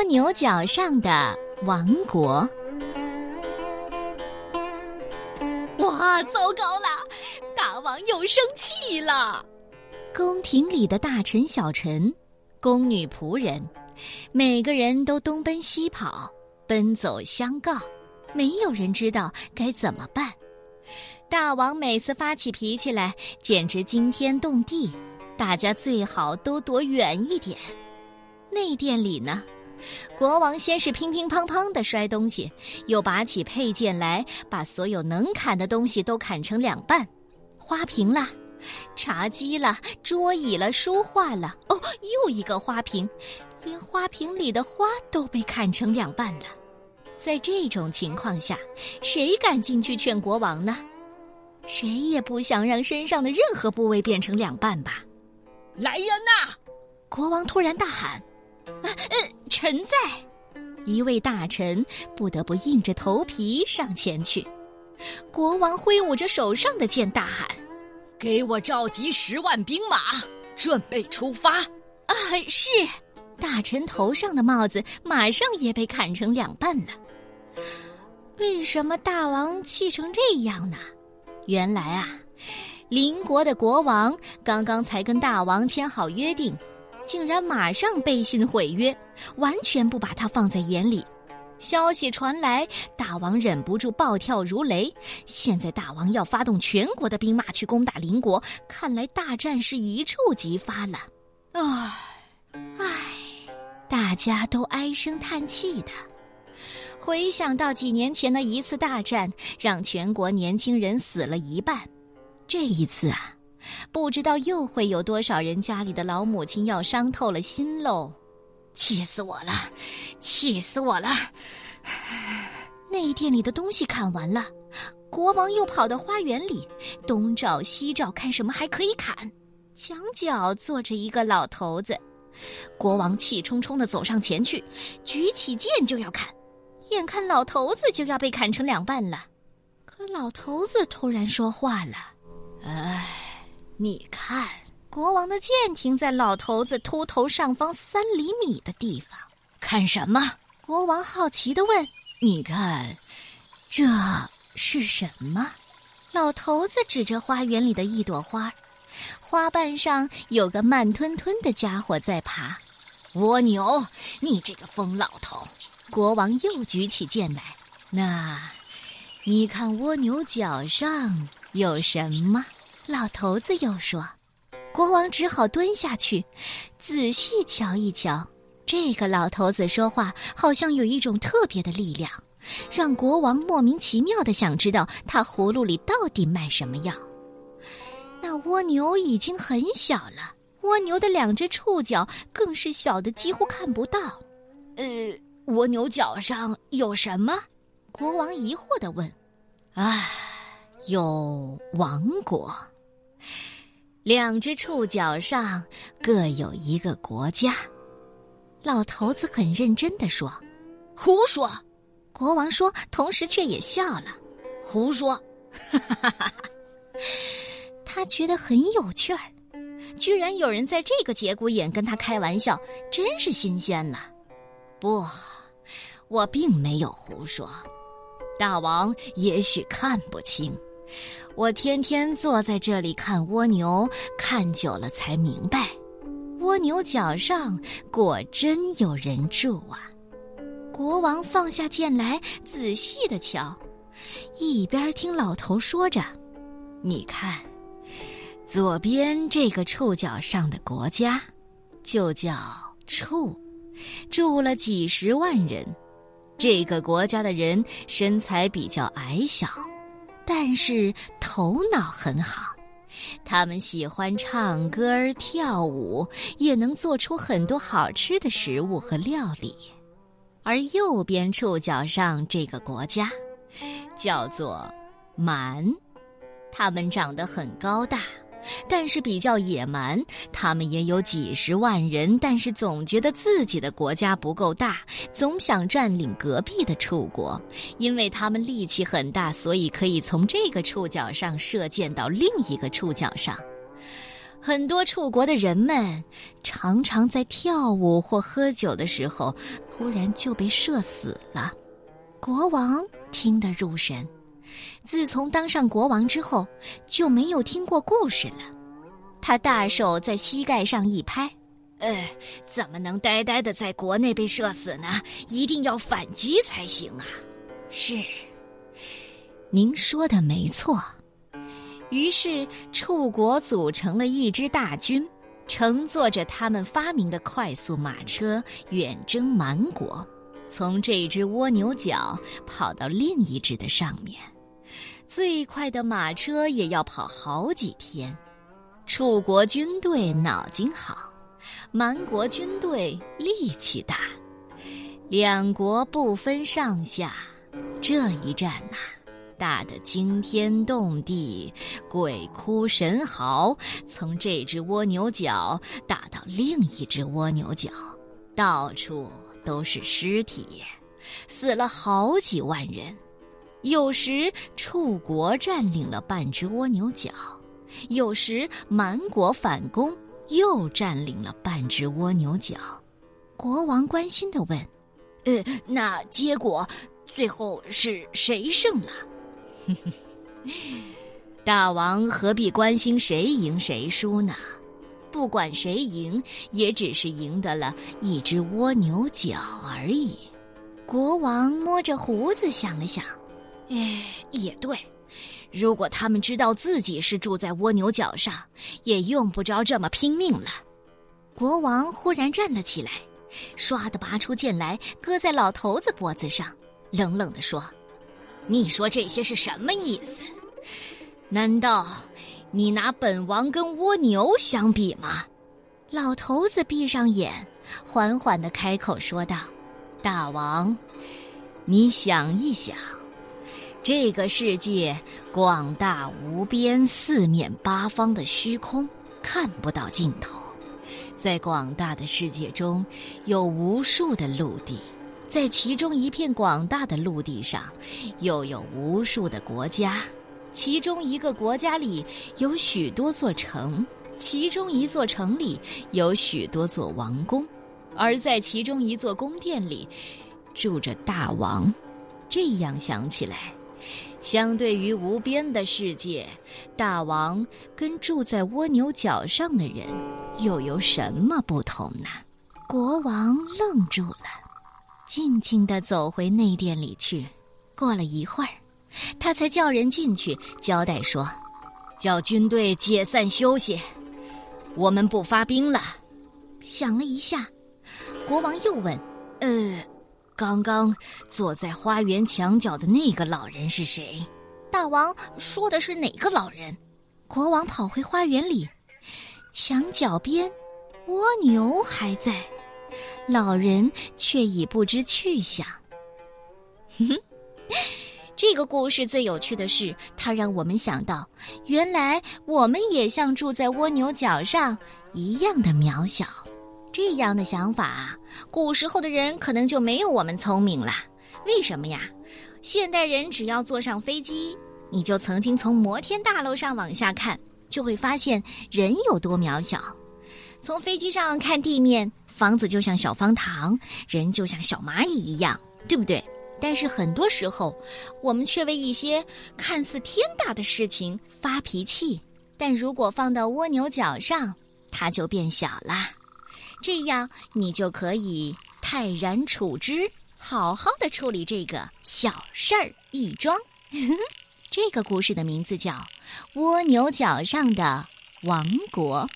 蜗牛角上的王国。哇，糟糕了！大王又生气了。宫廷里的大臣、小臣、宫女、仆人，每个人都东奔西跑，奔走相告，没有人知道该怎么办。大王每次发起脾气来，简直惊天动地，大家最好都躲远一点。内殿里呢，国王先是乒乒乓乓的摔东西，又拔起佩剑来，把所有能砍的东西都砍成两半，花瓶啦，茶几啦，桌椅了，书画了，哦，又一个花瓶，连花瓶里的花都被砍成两半了。在这种情况下，谁敢进去劝国王呢？谁也不想让身上的任何部位变成两半吧。来人呐！国王突然大喊。啊，呃，臣在。一位大臣不得不硬着头皮上前去。国王挥舞着手上的剑，大喊：“给我召集十万兵马，准备出发！”啊，是。大臣头上的帽子马上也被砍成两半了。为什么大王气成这样呢？原来啊，邻国的国王刚刚才跟大王签好约定。竟然马上背信毁约，完全不把他放在眼里。消息传来，大王忍不住暴跳如雷。现在大王要发动全国的兵马去攻打邻国，看来大战是一触即发了。唉，唉，大家都唉声叹气的。回想到几年前的一次大战，让全国年轻人死了一半，这一次啊。不知道又会有多少人家里的老母亲要伤透了心喽！气死我了，气死我了！内殿里的东西砍完了，国王又跑到花园里东找西找，看什么还可以砍。墙角坐着一个老头子，国王气冲冲的走上前去，举起剑就要砍，眼看老头子就要被砍成两半了，可老头子突然说话了：“哎。”你看，国王的剑停在老头子秃头上方三厘米的地方。看什么？国王好奇的问。你看，这是什么？老头子指着花园里的一朵花，花瓣上有个慢吞吞的家伙在爬。蜗牛，你这个疯老头！国王又举起剑来。那，你看蜗牛脚上有什么？老头子又说：“国王只好蹲下去，仔细瞧一瞧。这个老头子说话好像有一种特别的力量，让国王莫名其妙的想知道他葫芦里到底卖什么药。那蜗牛已经很小了，蜗牛的两只触角更是小的几乎看不到。呃，蜗牛脚上有什么？”国王疑惑的问。“唉，有王国。”两只触角上各有一个国家，老头子很认真的说：“胡说！”国王说，同时却也笑了：“胡说！” 他觉得很有趣儿，居然有人在这个节骨眼跟他开玩笑，真是新鲜了。不，我并没有胡说，大王也许看不清。我天天坐在这里看蜗牛，看久了才明白，蜗牛角上果真有人住啊！国王放下剑来，仔细的瞧，一边听老头说着：“你看，左边这个触角上的国家，就叫触，住了几十万人。这个国家的人身材比较矮小。”但是头脑很好，他们喜欢唱歌跳舞，也能做出很多好吃的食物和料理。而右边触角上这个国家，叫做蛮，他们长得很高大。但是比较野蛮，他们也有几十万人，但是总觉得自己的国家不够大，总想占领隔壁的楚国，因为他们力气很大，所以可以从这个触角上射箭到另一个触角上。很多楚国的人们常常在跳舞或喝酒的时候，突然就被射死了。国王听得入神，自从当上国王之后，就没有听过故事了。他大手在膝盖上一拍：“呃，怎么能呆呆的在国内被射死呢？一定要反击才行啊！”是，您说的没错。于是，楚国组成了一支大军，乘坐着他们发明的快速马车，远征蛮国，从这只蜗牛角跑到另一只的上面。最快的马车也要跑好几天。楚国军队脑筋好，蛮国军队力气大，两国不分上下。这一战呐！打得惊天动地，鬼哭神嚎。从这只蜗牛角打到另一只蜗牛角，到处都是尸体，死了好几万人。有时楚国占领了半只蜗牛角，有时蛮国反攻又占领了半只蜗牛角。国王关心地问：“呃，那结果最后是谁胜了？” 大王何必关心谁赢谁输呢？不管谁赢，也只是赢得了一只蜗牛角而已。国王摸着胡子想了想，哎，也对。如果他们知道自己是住在蜗牛角上，也用不着这么拼命了。国王忽然站了起来，唰的拔出剑来，搁在老头子脖子上，冷冷地说。你说这些是什么意思？难道你拿本王跟蜗牛相比吗？老头子闭上眼，缓缓的开口说道：“大王，你想一想，这个世界广大无边，四面八方的虚空，看不到尽头。在广大的世界中，有无数的陆地。”在其中一片广大的陆地上，又有无数的国家；其中一个国家里有许多座城，其中一座城里有许多座王宫，而在其中一座宫殿里住着大王。这样想起来，相对于无边的世界，大王跟住在蜗牛角上的人又有什么不同呢？国王愣住了。静静地走回内殿里去。过了一会儿，他才叫人进去，交代说：“叫军队解散休息，我们不发兵了。”想了一下，国王又问：“呃，刚刚坐在花园墙角的那个老人是谁？”大王说的是哪个老人？国王跑回花园里，墙角边，蜗牛还在。老人却已不知去向。哼哼，这个故事最有趣的是，它让我们想到，原来我们也像住在蜗牛角上一样的渺小。这样的想法，古时候的人可能就没有我们聪明了。为什么呀？现代人只要坐上飞机，你就曾经从摩天大楼上往下看，就会发现人有多渺小。从飞机上看地面。房子就像小方糖，人就像小蚂蚁一样，对不对？但是很多时候，我们却为一些看似天大的事情发脾气。但如果放到蜗牛角上，它就变小啦。这样你就可以泰然处之，好好的处理这个小事儿一桩。这个故事的名字叫《蜗牛角上的王国》。